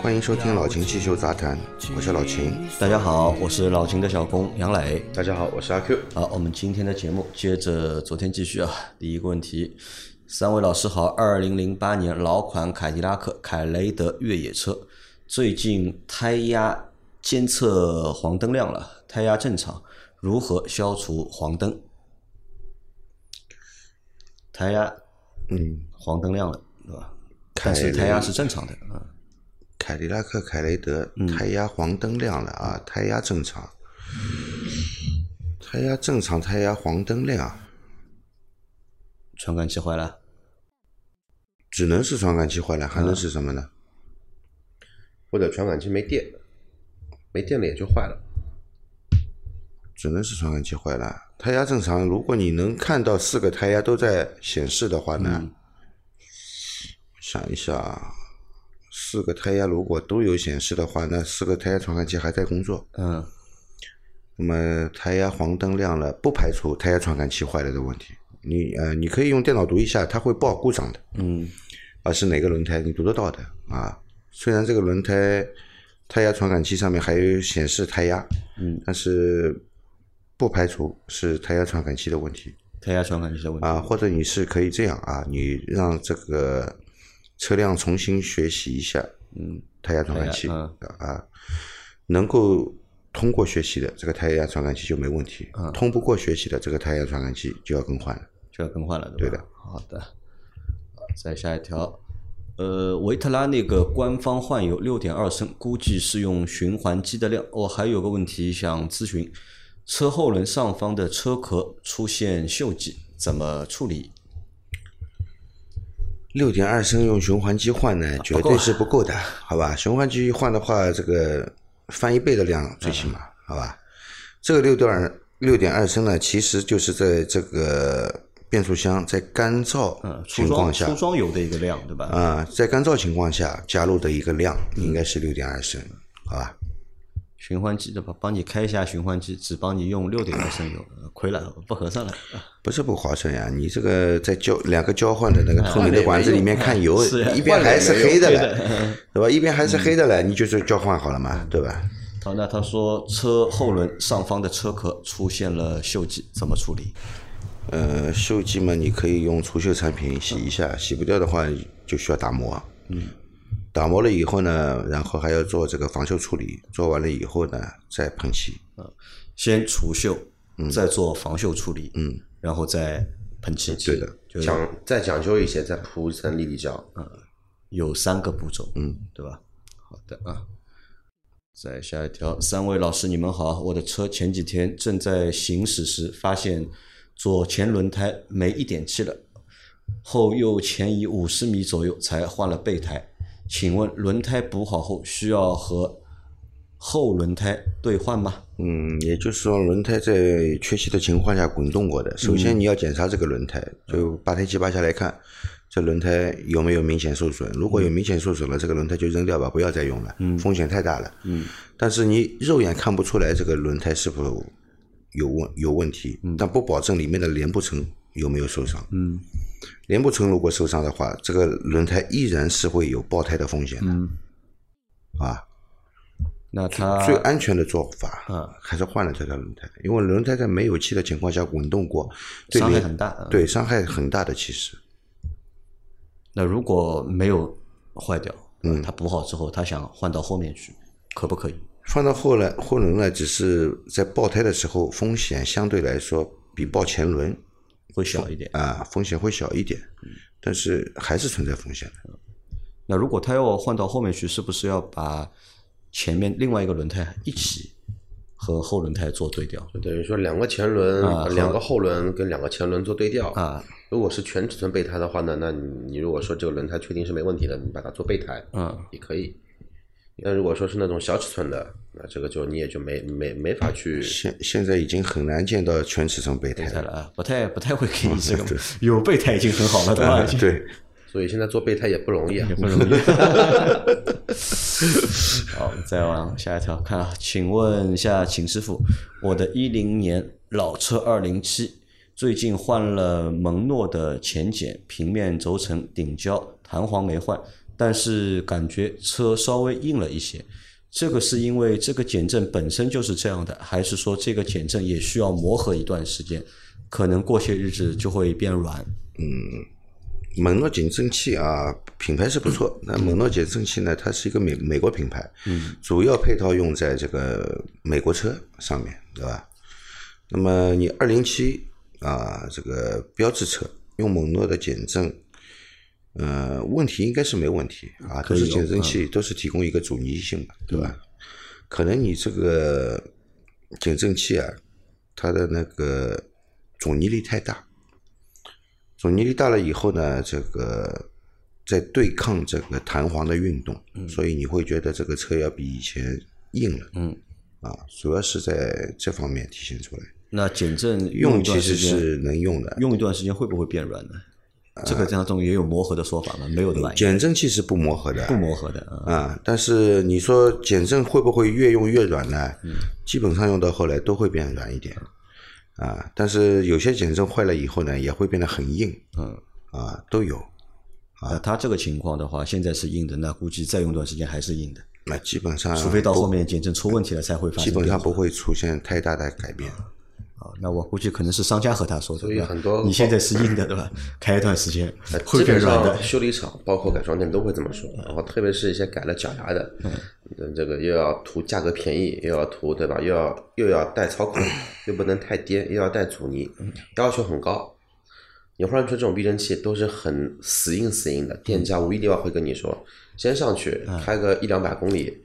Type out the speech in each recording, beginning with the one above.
欢迎收听老秦汽修杂谈，我是老秦。大家好，我是老秦的小工杨磊。大家好，我是阿 Q。好，我们今天的节目接着昨天继续啊。第一个问题，三位老师好。二零零八年老款凯迪拉克凯雷德越野车，最近胎压监测黄灯亮了，胎压正常，如何消除黄灯？胎压嗯，黄灯亮了，对吧？凯但是胎压是正常的啊。凯迪拉克凯雷德嗯胎压黄灯亮了啊，胎压正常，胎压正常，胎压黄灯亮，传感器坏了，只能是传感器坏了，还能是什么呢？或者传感器没电，没电了也就坏了。只能是传感器坏了。胎压正常，如果你能看到四个胎压都在显示的话呢，嗯想一下啊，四个胎压如果都有显示的话，那四个胎压传感器还在工作。嗯，那么胎压黄灯亮了，不排除胎压传感器坏了的问题。你呃，你可以用电脑读一下，它会报故障的。嗯，啊，是哪个轮胎，你读得到的啊。虽然这个轮胎胎压传感器上面还有显示胎压，嗯，但是不排除是胎压传感器的问题胎压传感器的问题。啊。或者你是可以这样啊，你让这个车辆重新学习一下，嗯，胎压传感器啊，能够通过学习的这个胎压传感器就没问题，嗯通不过学习的这个胎压传感器就要更换了。就要更换了，吧？对的。好的，再下一条，呃，维特拉那个官方换油六点二升，估计是用循环机的量。我还有个问题想咨询，车后轮上方的车壳出现锈迹，怎么处理？六点二升用循环机换呢，绝对是不够的，好吧？循环机换的话，这个翻一倍的量，最起码，好吧？这个六段六点二升呢，其实就是在这个变速箱在干燥情况下出装油的一个量，对吧？啊、在干燥情况下加入的一个量应该是六点二升，好吧？循环机对吧？帮你开一下循环机，只帮你用六点二升油，呃亏了，不合算了。不是不划算呀，你这个在交两个交换的那个透明的管子里面看油，是一边还是黑的换了了也没用，对吧？一边还是黑的了，你就是交换好了嘛，对吧？好，那他说车后轮上方的车壳出现了锈迹，怎么处理？呃，锈迹嘛，你可以用除锈产品洗一下，洗不掉的话就需要打磨。嗯，打磨了以后呢，然后还要做这个防锈处理，做完了以后呢，再喷漆。啊先除锈，嗯再做防锈处理，嗯，然后再喷漆。对的，就是讲再讲究一些，再铺一层粒粒胶。有三个步骤，嗯，对吧？好的啊。再下一条，三位老师你们好，我的车前几天正在行驶时发现左前轮胎没一点气了，后又前移五十米左右才换了备胎，请问轮胎补好后需要和后轮胎兑换吗？嗯，也就是说，轮胎在缺气的情况下滚动过的，首先你要检查这个轮胎，就八胎机拔下来看，这轮胎有没有明显受损。如果有明显受损了，这个轮胎就扔掉吧，不要再用了，风险太大了。嗯，但是你肉眼看不出来这个轮胎是否有问有问题，但不保证里面的连布层有没有受伤。嗯，连布层如果受伤的话，这个轮胎依然是会有爆胎的风险的。啊，那他最安全的做法，嗯还是换了这条轮胎，因为轮胎在没有气的情况下滚动过，对伤害很大嗯对伤害很大的。其实，那如果没有坏掉，嗯，他补好之后，他想换到后面去，可不可以？放到后来后轮呢，只是在爆胎的时候风险相对来说比爆前轮会小一点。啊风险会小一点，但是还是存在风险的。那如果他要换到后面去，是不是要把前面另外一个轮胎一起和后轮胎做对调？就等于说两个前轮、啊两个后轮跟两个前轮做对调啊。如果是全尺寸备胎的话呢，那你你如果说这个轮胎确定是没问题的，你把它做备胎，嗯，也可以。那如果说是那种小尺寸的，那这个就你也就没没没法去。现现在已经很难见到全尺寸备胎了。啊，不太不太会给你这个 有备胎已经很好了，对吧？对，所以现在做备胎也不容易啊也。不容易。好，再往下一条看啊，请问一下秦师傅，我的一零年老车二零七，最近换了蒙诺的前减，平面轴承顶胶，弹簧没换，但是感觉车稍微硬了一些。这个是因为这个减震本身就是这样的，还是说这个减震也需要磨合一段时间？可能过些日子就会变软。嗯蒙诺减震器啊，品牌是不错。那蒙诺减震器呢，它是一个美美国品牌，嗯，主要配套用在这个美国车上面，对吧？那么你二零七啊，这个标志车用蒙诺的减震，呃，问题应该是没问题啊，都是减震器，都是提供一个阻尼性嘛，对吧？可能你这个减震器啊，它的那个阻尼力太大，阻尼力大了以后呢，这个在对抗这个弹簧的运动，所以你会觉得这个车要比以前硬了。嗯，啊，主要是在这方面体现出来。那减震用其实是能用的，用一段时间会不会变软呢？这个当中也有磨合的说法吗？没有的吧？减震器是不磨合的，不磨合的啊。啊，但是你说减震会不会越用越软呢？基本上用到后来都会变软一点，啊，但是有些减震坏了以后呢，也会变得很硬，嗯，啊，都有。啊它这个情况的话，现在是硬的，那估计再用段时间还是硬的，那基本上除非到后面减震出问题了才会发生。基本上不会出现太大的改变。啊，那我估计可能是商家和他说的，所以很多你现在是硬的，对吧？开一段时间呃会基本变软的上。修理厂包括改装店都会这么说，然后特别是一些改了脚牙的，嗯，这个又要图价格便宜，又要图对吧？又要又要带操控，又不能太颠，又要带阻尼，要求很高。你换出这种避震器都是很死硬死硬的，店家无一例外会跟你说，先上去开个一两百公里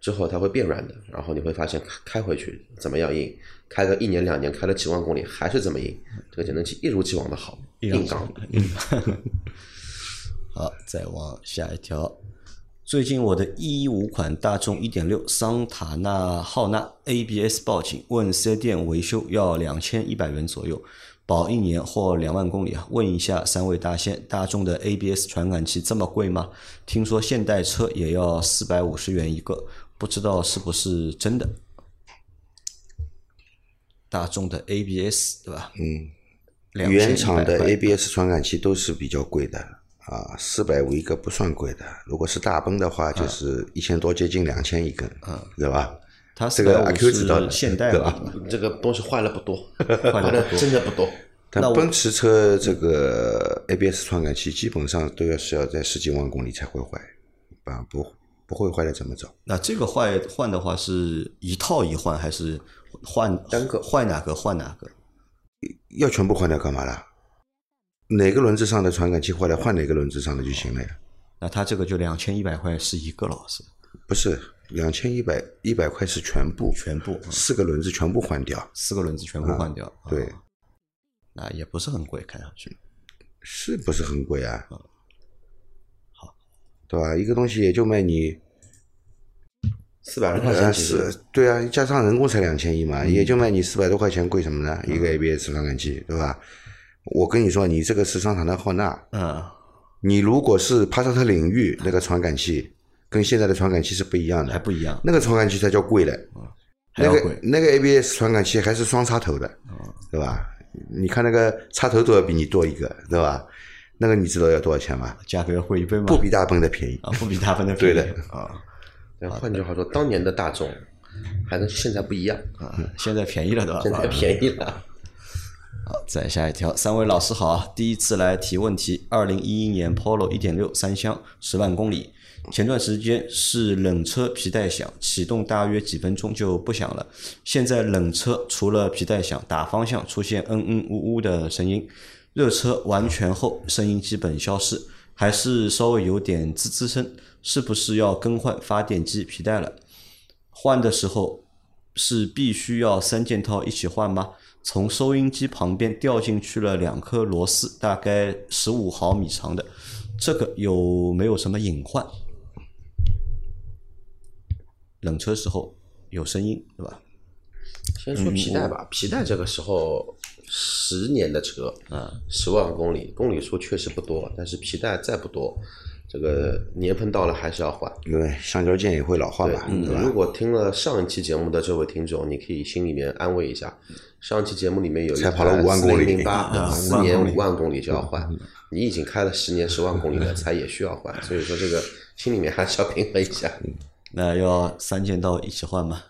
之后它会变软的，然后你会发现开回去怎么样硬，开个一年两年开了几万公里还是这么硬，这个减震器一如既往的好，硬刚。好，再往下一条。最近我的一五款大众1.6桑塔纳浩纳 ABS 报警，问四 S 店维修要两千一百元左右，保一年或两万公里啊。问一下三位大仙，大众的 ABS 传感器这么贵吗？听说现代车也要四百五十元一个，不知道是不是真的？大众的 ABS 对吧？嗯，原厂的 ABS 传感器都是比较贵的啊，四百五一个不算贵的。如果是大奔的话，就是一千多，接近两千一根，嗯对吧？它这个阿 Q 450知道现代对吧吧？这个东西坏了不多，坏了真的不多。但那奔驰车这个 ABS 传感器基本上都要是要在十几万公里才会坏，啊不不会坏的这么早。那这个坏换的话是一套一换，还是换单个换哪个换哪个？要全部换掉干嘛啦？哪个轮子上的传感器坏了，换哪个轮子上的就行了呀？那他这个就两千一百块是一个了，是不是两千一百一百块是全部，全部啊四个轮子全部换掉，四个轮子全部换掉。啊对，那也不是很贵，看上去。是不是很贵啊？好，对吧？一个东西也就卖你四百多块呃钱，是，对啊，加上人工才两千一嘛，也就卖你四百多块钱，贵什么呢？一个 ABS 传感器，对吧？我跟你说，你这个是桑塔纳浩纳，嗯，你如果是帕萨特领域那个传感器，跟现在的传感器是不一样的，还不一样，那个传感器才叫贵嘞，那个还贵。哦那个 ABS 传感器还是双插头的，嗯对吧？你看那个插头都要比你多一个，对吧？那个你知道要多少钱吗？价格要贵一倍吗？不比大奔的便宜。啊，不比大奔的便宜 对的啊但换句话说，当年的大众还跟现在不一样，啊！现在便宜了，对吧？现在便宜了。好，再下一条，三位老师好啊！第一次来提问题。二零一一年 Polo 一点六三厢，十万公里。前段时间是冷车皮带响，启动大约几分钟就不响了。现在冷车除了皮带响，打方向出现嗯嗯呜呜的声音。热车完全后，声音基本消失，还是稍微有点滋滋声。是不是要更换发电机皮带了？换的时候是必须要三件套一起换吗？从收音机旁边掉进去了两颗螺丝，大概十五毫米长的，这个有没有什么隐患？冷车时候有声音，对吧？先说皮带吧，皮带这个时候十年的车，啊，十万公里，公里数确实不多，但是皮带再不多，这个年份到了还是要换。因为橡胶件也会老化嘛，对吧？如果听了上一期节目的这位听众，你可以心里面安慰一下，上一期节目里面有一才跑了5万公里零八，四年五万公里就要换，你已经开了十年十万公里了，才也需要换，所以说这个心里面还是要平衡一下。那要三件套一起换吗？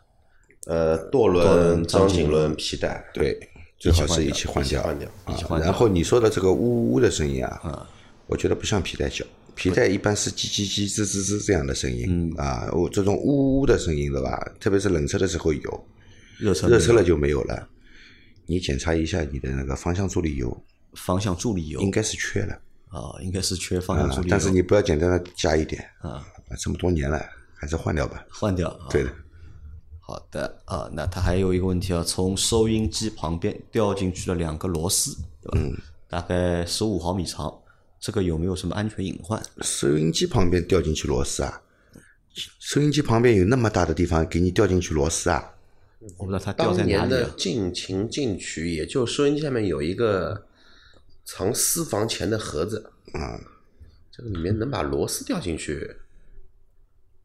呃，舵轮、张紧轮、皮带，对，最好是一起换掉。换掉。啊，然后你说的这个呜呜呜的声音啊，我觉得不像皮带叫，皮带一般是叽叽叽、吱吱吱这样的声音啊，我这种呜呜呜的声音对吧？特别是冷车的时候有，热车热车了就没有了。你检查一下你的那个方向助力油，方向助力油应该是缺了啊，应该是缺方向助力油。但是你不要简单的加一点啊，这么多年了，还是换掉吧。换掉。对的。好的啊，那它还有一个问题啊，从收音机旁边掉进去了两个螺丝，对吧？嗯。大概十五毫米长，这个有没有什么安全隐患？收音机旁边掉进去螺丝啊？收音机旁边有那么大的地方给你掉进去螺丝啊？我不知道它掉在哪里。当年的进情进取，也就收音机下面有一个藏私房钱的盒子啊，这个里面能把螺丝掉进去？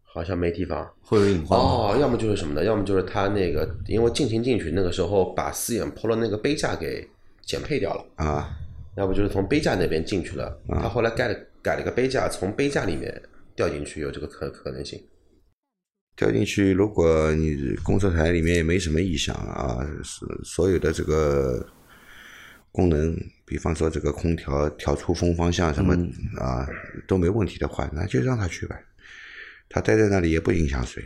好像没地方，会有隐患哦。要么就是什么呢？要么就是他那个，因为进情进取那个时候把四眼抛的那个杯架给减配掉了啊。要不就是从杯架那边进去了，他后来改了改了个杯架，从杯架里面掉进去，有这个可可能性。掉进去，如果你工作台里面也没什么异响啊，是所有的这个功能，比方说这个空调调出风方向什么啊都没问题的话，那就让他去吧。他待在那里也不影响谁，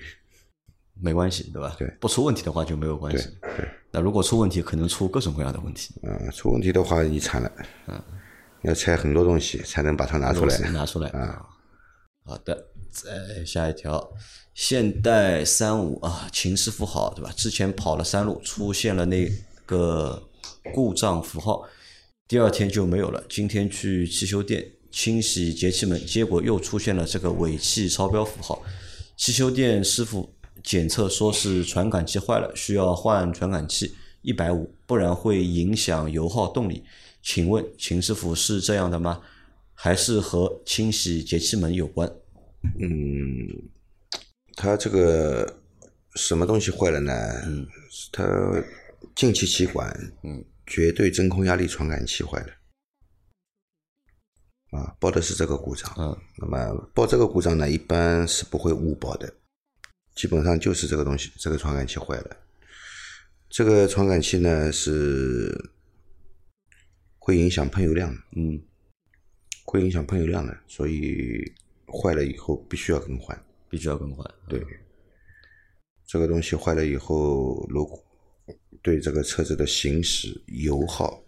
没关系，对吧？对，不出问题的话就没有关系。对，那如果出问题，可能出各种各样的问题。嗯，出问题的话你惨了，嗯，要拆很多东西才能把它拿出来。拿出来啊。好的，再下一条，现代三五啊，秦师傅好，对吧？之前跑了山路，出现了那个故障符号，第二天就没有了。今天去汽修店。清洗节气门，结果又出现了这个尾气超标符号。汽修店师傅检测说是传感器坏了，需要换传感器，一百五，不然会影响油耗动力。请问秦师傅是这样的吗？还是和清洗节气门有关？嗯，他这个什么东西坏了呢？嗯，他进气歧管，嗯，绝对真空压力传感器坏了。啊，报的是这个故障。嗯，那么报这个故障呢，一般是不会误报的，基本上就是这个东西，这个传感器坏了。这个传感器呢是会影响喷油量的，嗯，会影响喷油量的，所以坏了以后必须要更换，必须要更换。对，这个东西坏了以后，如果对这个车子的行驶、油耗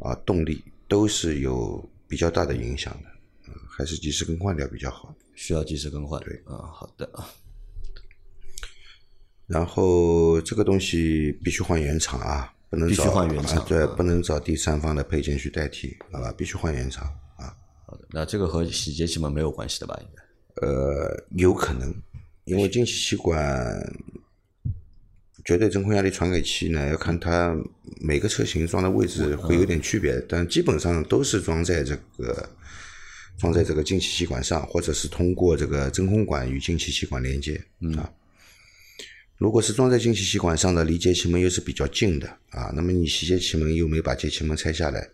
啊、动力都是有。比较大的影响的，嗯，还是及时更换掉比较好。需要及时更换。对，啊，好的啊。然后这个东西必须换原厂啊，不能必须换原厂，对，不能找第三方的配件去代替，好吧？必须换原厂啊。好的，那这个和洗洁气门没有关系的吧？应该？呃，有可能，因为进气气管绝对真空压力传感器呢，要看它每个车型装的位置会有点区别，但基本上都是装在这个装在这个进气气管上，或者是通过这个真空管与进气气管连接啊。如果是装在进气气管上的，离节气门又是比较近的啊，那么你洗节气门又没把节气门拆下来，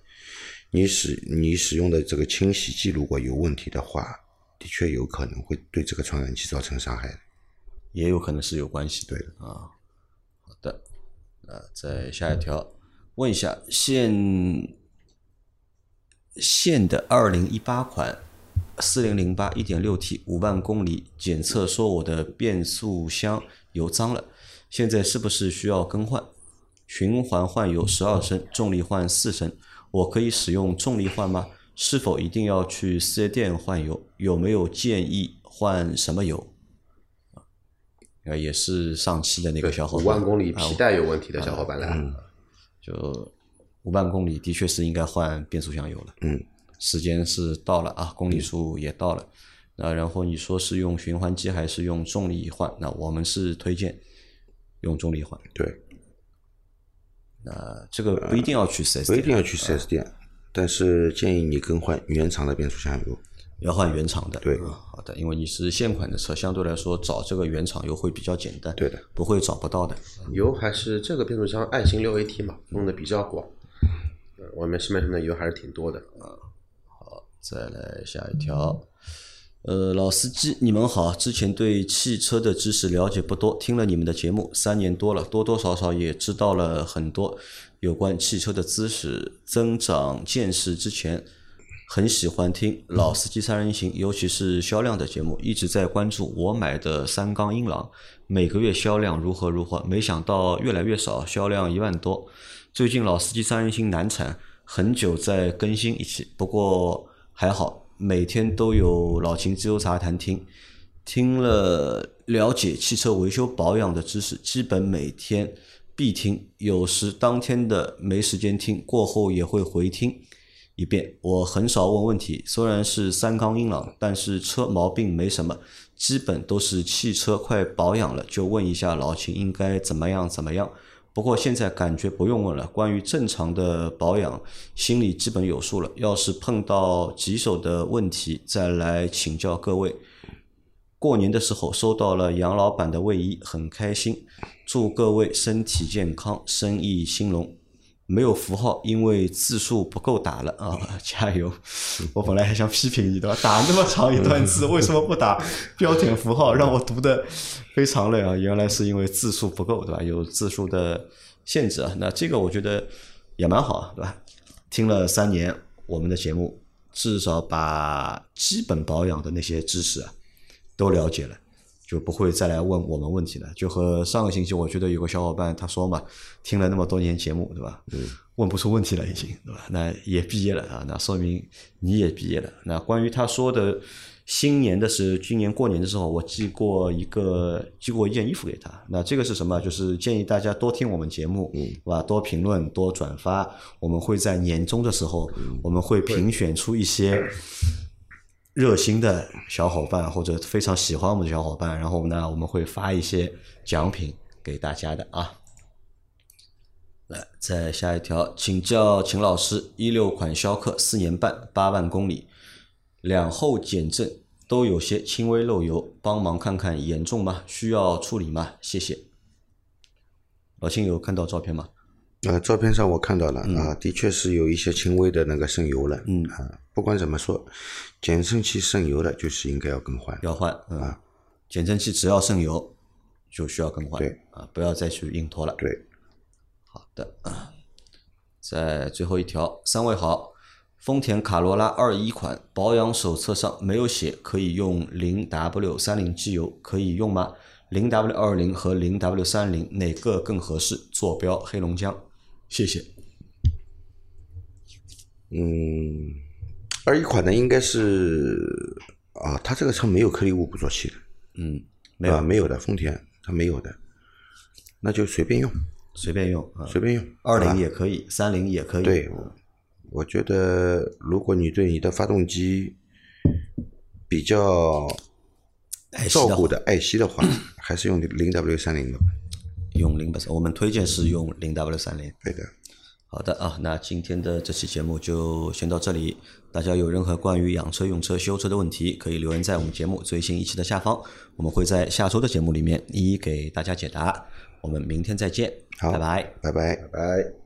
你使你使用的这个清洗剂如果有问题的话，的确有可能会对这个传感器造成伤害，也有可能是有关系对的。啊。好的，啊，再下一条，问一下现现的二零一八款四零零八一点六 T 五万公里检测说我的变速箱油脏了，现在是不是需要更换？循环换油十二升，重力换四升，我可以使用重力换吗？是否一定要去四 S 店换油？有没有建议换什么油？啊，也是上期的那个小伙伴，五万公里皮带有问题的小伙伴来，就五万公里的确是应该换变速箱油了。嗯，时间是到了啊，公里数也到了。那然后你说是用循环机还是用重力换？那我们是推荐用重力换。对，那这个不一定要去四 S 店，不一定要去四 S 店，但是建议你更换原厂的变速箱油。要换原厂的。对嗯好的，因为你是现款的车，相对来说找这个原厂油会比较简单。对的，不会找不到的。油还是这个变速箱爱信六 AT 嘛，用的比较广，呃外面市面上的油还是挺多的。啊，好再来下一条，呃，老司机，你们好。之前对汽车的知识了解不多，听了你们的节目三年多了，多多少少也知道了很多有关汽车的知识，增长见识。之前很喜欢听老司机三人行，尤其是销量的节目，一直在关注我买的三缸英朗每个月销量如何如何，没想到越来越少，销量一万多。最近老司机三人行难产，很久在更新一期，不过还好，每天都有老秦自由茶谈听，听了了解汽车维修保养的知识，基本每天必听，有时当天的没时间听，过后也会回听一遍。我很少问问题，虽然是三缸英朗，但是车毛病没什么，基本都是汽车快保养了就问一下老秦应该怎么样怎么样。不过现在感觉不用问了，关于正常的保养，心里基本有数了。要是碰到棘手的问题，再来请教各位。过年的时候收到了杨老板的卫衣，很开心。祝各位身体健康，生意兴隆。没有符号，因为字数不够打了啊！加油！我本来还想批评你的，打那么长一段字，为什么不打标点符号，让我读的非常累啊？原来是因为字数不够，对吧？有字数的限制啊。那这个我觉得也蛮好啊，对吧？听了三年我们的节目，至少把基本保养的那些知识啊都了解了。就不会再来问我们问题了。就和上个星期，我觉得有个小伙伴他说嘛，听了那么多年节目，对吧？嗯。问不出问题了，已经，对吧？那也毕业了啊，那说明你也毕业了。那关于他说的新年的是今年过年的时候，我寄过一个寄过一件衣服给他。那这个是什么？就是建议大家多听我们节目，嗯，是吧？多评论，多转发。我们会在年终的时候，我们会评选出一些。热心的小伙伴或者非常喜欢我们的小伙伴，然后呢，我们会发一些奖品给大家的啊。来，再下一条，请教秦老师，一六款逍客四年半八万公里，两后减震都有些轻微漏油，帮忙看看严重吗？需要处理吗？谢谢。老秦有看到照片吗？呃，照片上我看到了啊，的确是有一些轻微的那个渗油了。嗯啊，不管怎么说，减震器渗油了就是应该要更换。要换啊，减震器只要渗油就需要更换。对啊，不要再去硬拖了。对，好的啊，在最后一条，三位好，丰田卡罗拉二一款保养手册上没有写可以用零 W 三零机油，可以用吗？零 W 二零和零 W 三零哪个更合适？坐标黑龙江。谢谢。嗯，二一款的应该是啊，它这个车没有颗粒物捕捉器的。嗯，没有、没有的，丰田它没有的，那就随便用，随便用啊，随便用。二零啊也可以，三零也可以。对，我觉得如果你对你的发动机比较照顾的、爱惜的话，还是用零 W 三零的。用零我们推荐是用零 W 三零。对的，好的啊，那今天的这期节目就先到这里。大家有任何关于养车、用车、修车的问题，可以留言在我们节目最新一期的下方，我们会在下周的节目里面一一给大家解答。我们明天再见，好拜拜。拜拜。拜拜。